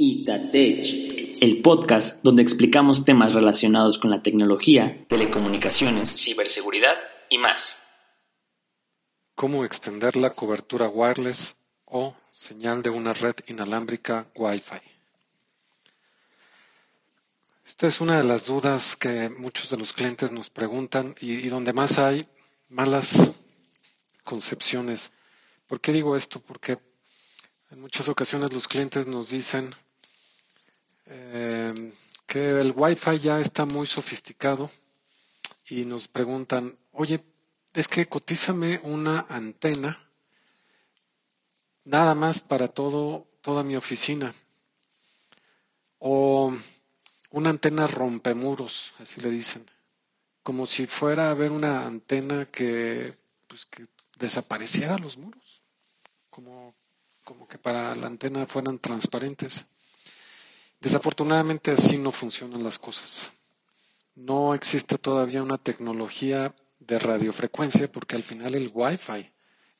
Itatech, el podcast donde explicamos temas relacionados con la tecnología, telecomunicaciones, ciberseguridad y más. Cómo extender la cobertura wireless o señal de una red inalámbrica Wi-Fi. Esta es una de las dudas que muchos de los clientes nos preguntan y, y donde más hay malas concepciones. ¿Por qué digo esto? Porque en muchas ocasiones los clientes nos dicen eh, que el Wi-Fi ya está muy sofisticado y nos preguntan, oye, es que cotízame una antena nada más para todo, toda mi oficina. O una antena rompemuros, así le dicen. Como si fuera a haber una antena que, pues, que desapareciera los muros. Como, como que para la antena fueran transparentes. Desafortunadamente así no funcionan las cosas. No existe todavía una tecnología de radiofrecuencia porque al final el Wi-Fi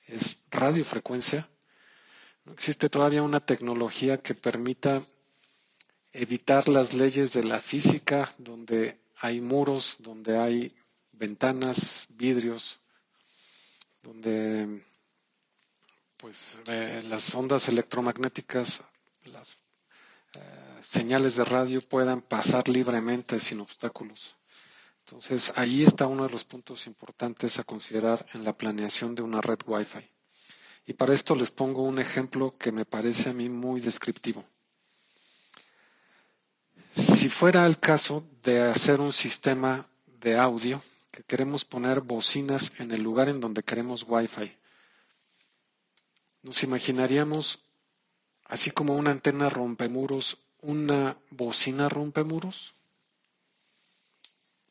es radiofrecuencia. No existe todavía una tecnología que permita evitar las leyes de la física donde hay muros, donde hay ventanas, vidrios, donde pues eh, las ondas electromagnéticas, las señales de radio puedan pasar libremente sin obstáculos. Entonces, ahí está uno de los puntos importantes a considerar en la planeación de una red Wi-Fi. Y para esto les pongo un ejemplo que me parece a mí muy descriptivo. Si fuera el caso de hacer un sistema de audio, que queremos poner bocinas en el lugar en donde queremos Wi-Fi, nos imaginaríamos así como una antena rompemuros, una bocina rompemuros?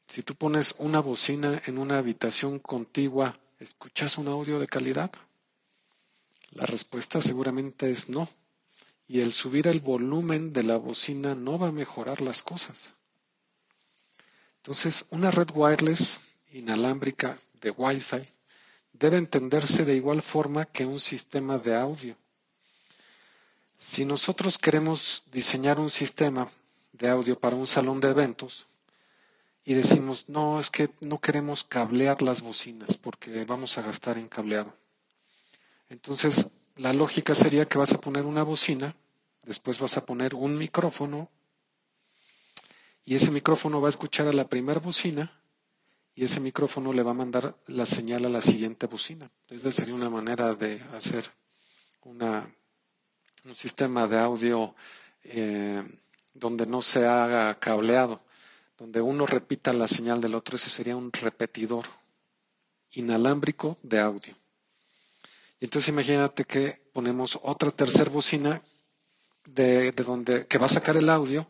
Si tú pones una bocina en una habitación contigua, ¿escuchas un audio de calidad? La respuesta seguramente es no. Y el subir el volumen de la bocina no va a mejorar las cosas. Entonces, una red wireless inalámbrica de Wi-Fi debe entenderse de igual forma que un sistema de audio. Si nosotros queremos diseñar un sistema de audio para un salón de eventos y decimos, no, es que no queremos cablear las bocinas porque vamos a gastar en cableado. Entonces, la lógica sería que vas a poner una bocina, después vas a poner un micrófono y ese micrófono va a escuchar a la primera bocina y ese micrófono le va a mandar la señal a la siguiente bocina. Esa sería una manera de hacer una un sistema de audio eh, donde no se haga cableado, donde uno repita la señal del otro, ese sería un repetidor inalámbrico de audio. Y entonces imagínate que ponemos otra tercera bocina de, donde que va a sacar el audio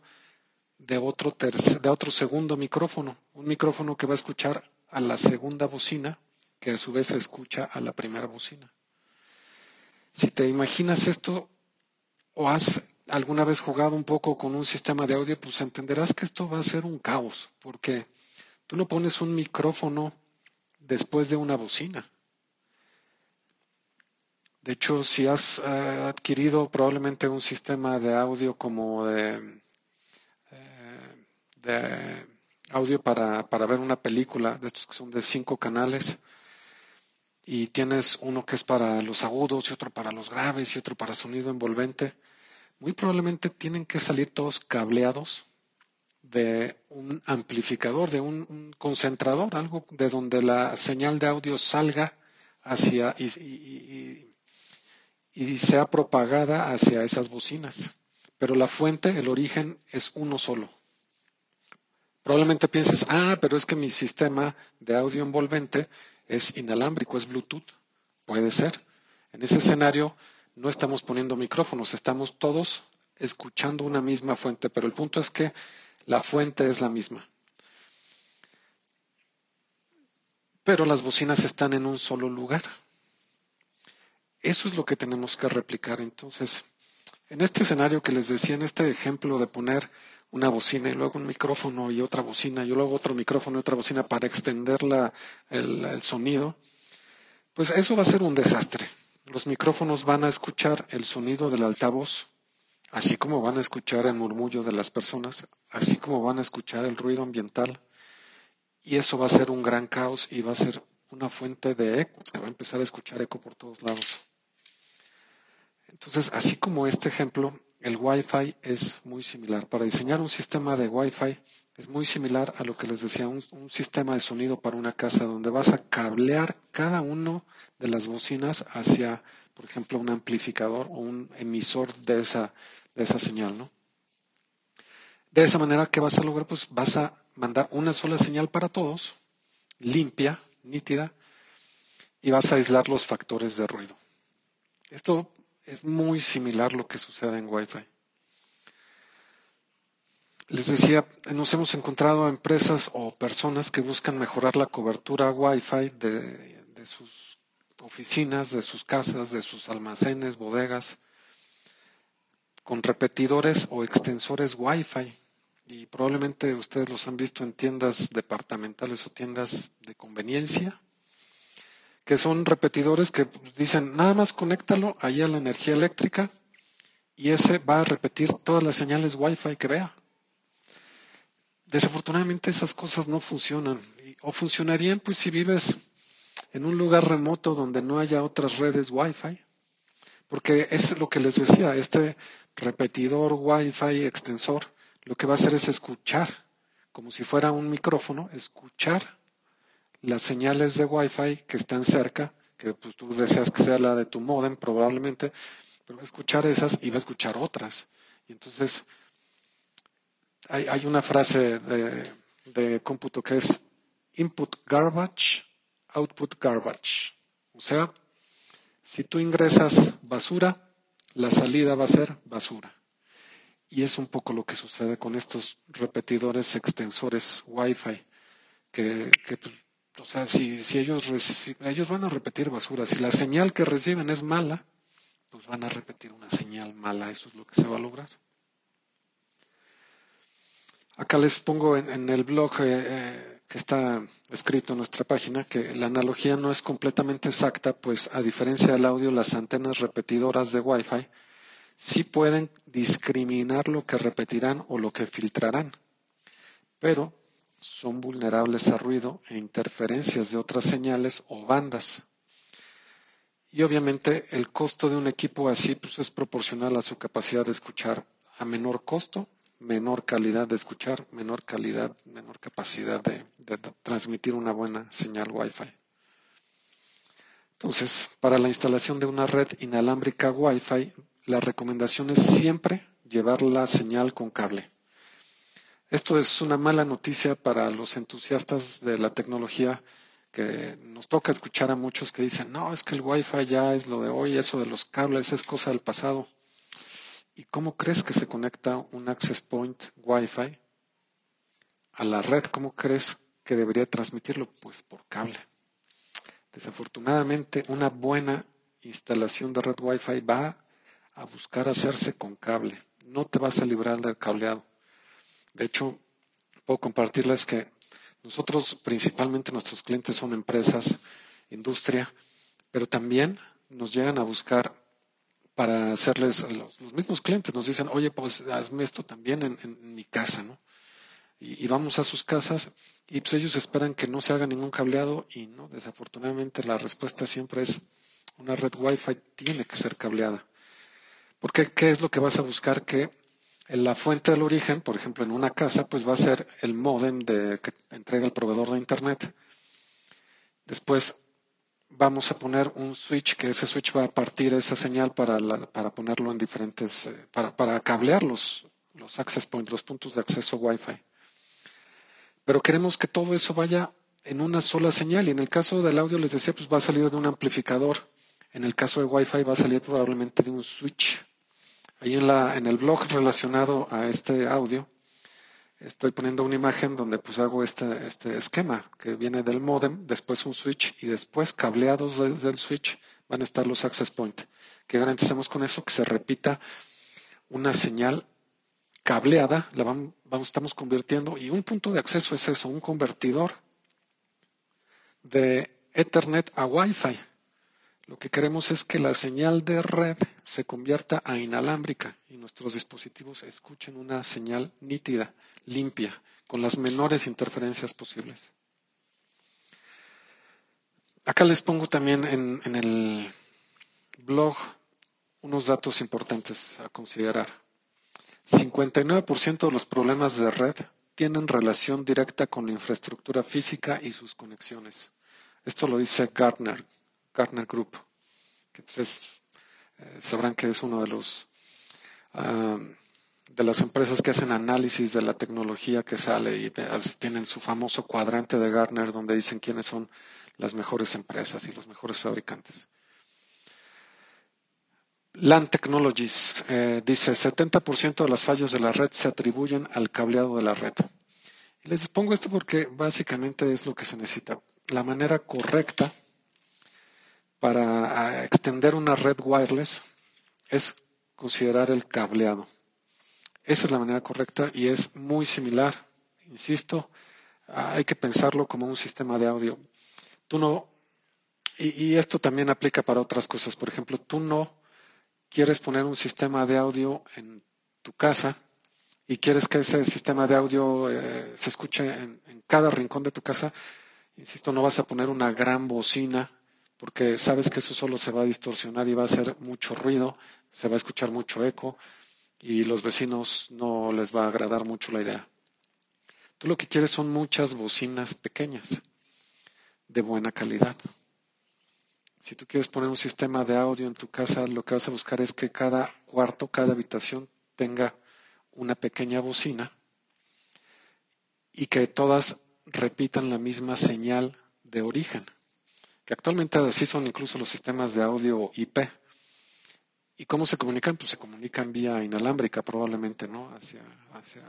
de otro de otro segundo micrófono, un micrófono que va a escuchar a la segunda bocina, que a su vez escucha a la primera bocina. Si te imaginas esto, o has alguna vez jugado un poco con un sistema de audio, pues entenderás que esto va a ser un caos, porque tú no pones un micrófono después de una bocina. De hecho, si has eh, adquirido probablemente un sistema de audio como de, eh, audio para, para, ver una película, de estos que son de cinco canales, y tienes uno que es para los agudos y otro para los graves y otro para sonido envolvente, muy probablemente tienen que salir todos cableados de un amplificador, de un, concentrador, algo de donde la señal de audio salga hacia y, y, sea propagada hacia esas bocinas. Pero la fuente, el origen, es uno solo. Probablemente pienses, ah, pero es que mi sistema de audio envolvente es inalámbrico, es Bluetooth. Puede ser. En ese escenario, no estamos poniendo micrófonos, estamos todos escuchando una misma fuente, pero el punto es que la fuente es la misma. Pero las bocinas están en un solo lugar. Eso es lo que tenemos que replicar. Entonces, en este escenario que les decía, en este ejemplo de poner una bocina y luego un micrófono y otra bocina y luego otro micrófono y otra bocina para extender el, sonido, pues eso va a ser un desastre. Los micrófonos van a escuchar el sonido del altavoz, así como van a escuchar el murmullo de las personas, así como van a escuchar el ruido ambiental. Y eso va a ser un gran caos y va a ser una fuente de eco. Se va a empezar a escuchar eco por todos lados. Entonces, así como este ejemplo, el Wi-Fi es muy similar. Para diseñar un sistema de Wi-Fi es muy similar a lo que les decía, un, sistema de sonido para una casa donde vas a cablear cada uno de las bocinas hacia, por ejemplo, un amplificador o un emisor de esa, de esa señal, ¿no? De esa manera, ¿qué vas a lograr? Pues vas a mandar una sola señal para todos, limpia, nítida, y vas a aislar los factores de ruido. Esto es muy similar lo que sucede en Wi-Fi. Les decía, nos hemos encontrado empresas o personas que buscan mejorar la cobertura Wi-Fi de, de sus oficinas, de sus casas, de sus almacenes, bodegas, con repetidores o extensores Wi-Fi. Y probablemente ustedes los han visto en tiendas departamentales o tiendas de conveniencia que son repetidores que dicen nada más conéctalo ahí a la energía eléctrica y ese va a repetir todas las señales Wi-Fi que vea. Desafortunadamente esas cosas no funcionan o funcionarían pues si vives en un lugar remoto donde no haya otras redes Wi-Fi. Porque es lo que les decía, este repetidor Wi-Fi extensor lo que va a hacer es escuchar, como si fuera un micrófono, escuchar las señales de Wi-Fi que están cerca, que pues, tú deseas que sea la de tu modem probablemente, pero va a escuchar esas y va a escuchar otras. Y entonces hay, hay una frase de, de cómputo que es input garbage, output garbage. O sea, si tú ingresas basura, la salida va a ser basura. Y es un poco lo que sucede con estos repetidores extensores Wi-Fi, que, o sea, si, si ellos, ellos van a repetir basura, si la señal que reciben es mala, pues van a repetir una señal mala, eso es lo que se va a lograr. Acá les pongo en, el blog eh, eh, que está escrito en nuestra página que la analogía no es completamente exacta, pues a diferencia del audio, las antenas repetidoras de Wi-Fi sí pueden discriminar lo que repetirán o lo que filtrarán, pero son vulnerables a ruido e interferencias de otras señales o bandas. Y obviamente el costo de un equipo así pues, es proporcional a su capacidad de escuchar. A menor costo, menor calidad de escuchar, menor calidad, menor capacidad de, de transmitir una buena señal Wi-Fi. Entonces, para la instalación de una red inalámbrica Wi-Fi, la recomendación es siempre llevar la señal con cable. Esto es una mala noticia para los entusiastas de la tecnología que nos toca escuchar a muchos que dicen, no, es que el Wi-Fi ya es lo de hoy, eso de los cables es cosa del pasado. ¿Y cómo crees que se conecta un access point Wi-Fi a la red? ¿Cómo crees que debería transmitirlo? Pues por cable. Desafortunadamente, una buena instalación de red Wi-Fi va a buscar hacerse con cable. No te vas a librar del cableado. De hecho, puedo compartirles que nosotros, principalmente nuestros clientes son empresas, industria, pero también nos llegan a buscar para hacerles, los, mismos clientes nos dicen, oye, pues hazme esto también en, mi casa, ¿no? Y, vamos a sus casas y pues ellos esperan que no se haga ningún cableado y no, desafortunadamente la respuesta siempre es una red Wi-Fi tiene que ser cableada. Porque ¿qué es lo que vas a buscar? Que la fuente del origen, por ejemplo, en una casa, pues va a ser el modem de, que entrega el proveedor de Internet. Después vamos a poner un switch, que ese switch va a partir esa señal para, para ponerlo en diferentes, eh, para, para cablear los, los access points, los puntos de acceso Wi-Fi. Pero queremos que todo eso vaya en una sola señal. Y en el caso del audio, les decía, pues va a salir de un amplificador. En el caso de Wi-Fi va a salir probablemente de un switch Ahí en, la, en el blog relacionado a este audio, estoy poniendo una imagen donde pues hago este, este esquema que viene del modem, después un switch y después cableados desde el switch van a estar los access point. Que garanticemos con eso que se repita una señal cableada, la vamos, estamos convirtiendo y un punto de acceso es eso, un convertidor de Ethernet a Wi-Fi. Lo que queremos es que la señal de red se convierta a inalámbrica y nuestros dispositivos escuchen una señal nítida, limpia, con las menores interferencias posibles. Acá les pongo también en, el blog unos datos importantes a considerar. 59% de los problemas de red tienen relación directa con la infraestructura física y sus conexiones. Esto lo dice Gartner, Gartner Group, que pues eh, sabrán que es uno de los de las empresas que hacen análisis de la tecnología que sale y tienen su famoso cuadrante de Gartner donde dicen quiénes son las mejores empresas y los mejores fabricantes. LAN Technologies eh, dice 70% de las fallas de la red se atribuyen al cableado de la red. les pongo esto porque básicamente es lo que se necesita. La manera correcta para extender una red wireless es considerar el cableado. Esa es la manera correcta y es muy similar. Insisto, hay que pensarlo como un sistema de audio. Tú no, y, esto también aplica para otras cosas. Por ejemplo, tú no quieres poner un sistema de audio en tu casa y quieres que ese sistema de audio eh, se escuche en, cada rincón de tu casa, insisto, no vas a poner una gran bocina porque sabes que eso solo se va a distorsionar y va a hacer mucho ruido, se va a escuchar mucho eco y los vecinos no les va a agradar mucho la idea. Tú lo que quieres son muchas bocinas pequeñas, de buena calidad. Si tú quieres poner un sistema de audio en tu casa, lo que vas a buscar es que cada cuarto, cada habitación tenga una pequeña bocina y que todas repitan la misma señal de origen, que actualmente así son incluso los sistemas de audio IP. ¿Y cómo se comunican? Pues se comunican vía inalámbrica probablemente, ¿no? Hacia, hacia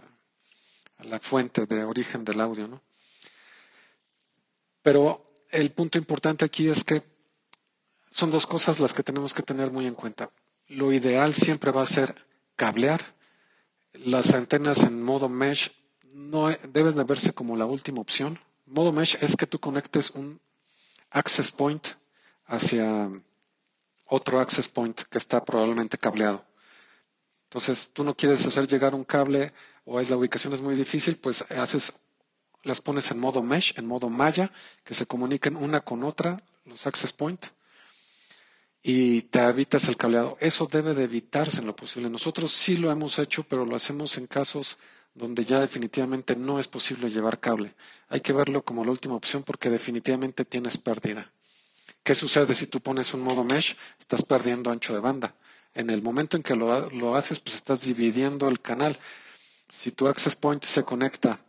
la fuente de origen del audio, ¿no? Pero el punto importante aquí es que son dos cosas las que tenemos que tener muy en cuenta. Lo ideal siempre va a ser cablear. Las antenas en modo mesh no deben de verse como la última opción. Modo mesh es que tú conectes un access point hacia otro access point que está probablemente cableado. Entonces, tú no quieres hacer llegar un cable o la ubicación es muy difícil, pues haces, las pones en modo mesh, en modo malla, que se comuniquen una con otra, los access point, y te evitas el cableado. Eso debe de evitarse en lo posible. Nosotros sí lo hemos hecho, pero lo hacemos en casos donde ya definitivamente no es posible llevar cable. Hay que verlo como la última opción porque definitivamente tienes pérdida. ¿Qué sucede si tú pones un modo mesh? Estás perdiendo ancho de banda. En el momento en que lo, lo haces, pues estás dividiendo el canal. Si tu access point se conecta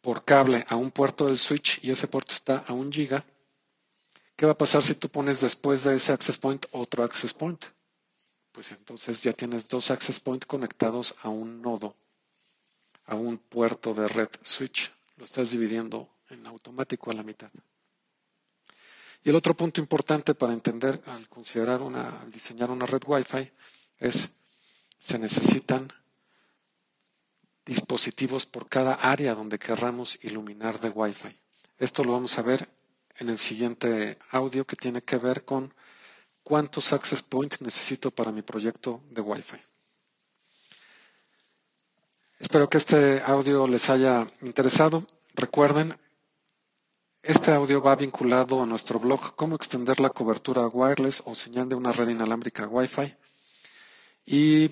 por cable a un puerto del switch y ese puerto está a un giga, ¿Qué va a pasar si tú pones después de ese access point otro access point? Pues entonces ya tienes dos access point conectados a un nodo, a un puerto de red switch. Lo estás dividiendo en automático a la mitad. Y el otro punto importante para entender al considerar una, al diseñar una red Wi-Fi es se necesitan dispositivos por cada área donde querramos iluminar de Wi-Fi. Esto lo vamos a ver en el siguiente audio que tiene que ver con cuántos access points necesito para mi proyecto de Wi-Fi. Espero que este audio les haya interesado. Recuerden, este audio va vinculado a nuestro blog Cómo extender la cobertura wireless o señal de una red inalámbrica Wi-Fi. Y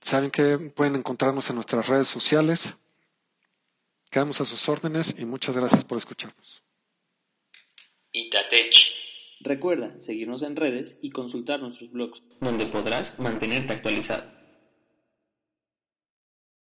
saben que pueden encontrarnos en nuestras redes sociales. Quedamos a sus órdenes y muchas gracias por escucharnos. Itatech. Recuerda seguirnos en redes y consultar nuestros blogs, donde podrás mantenerte actualizado.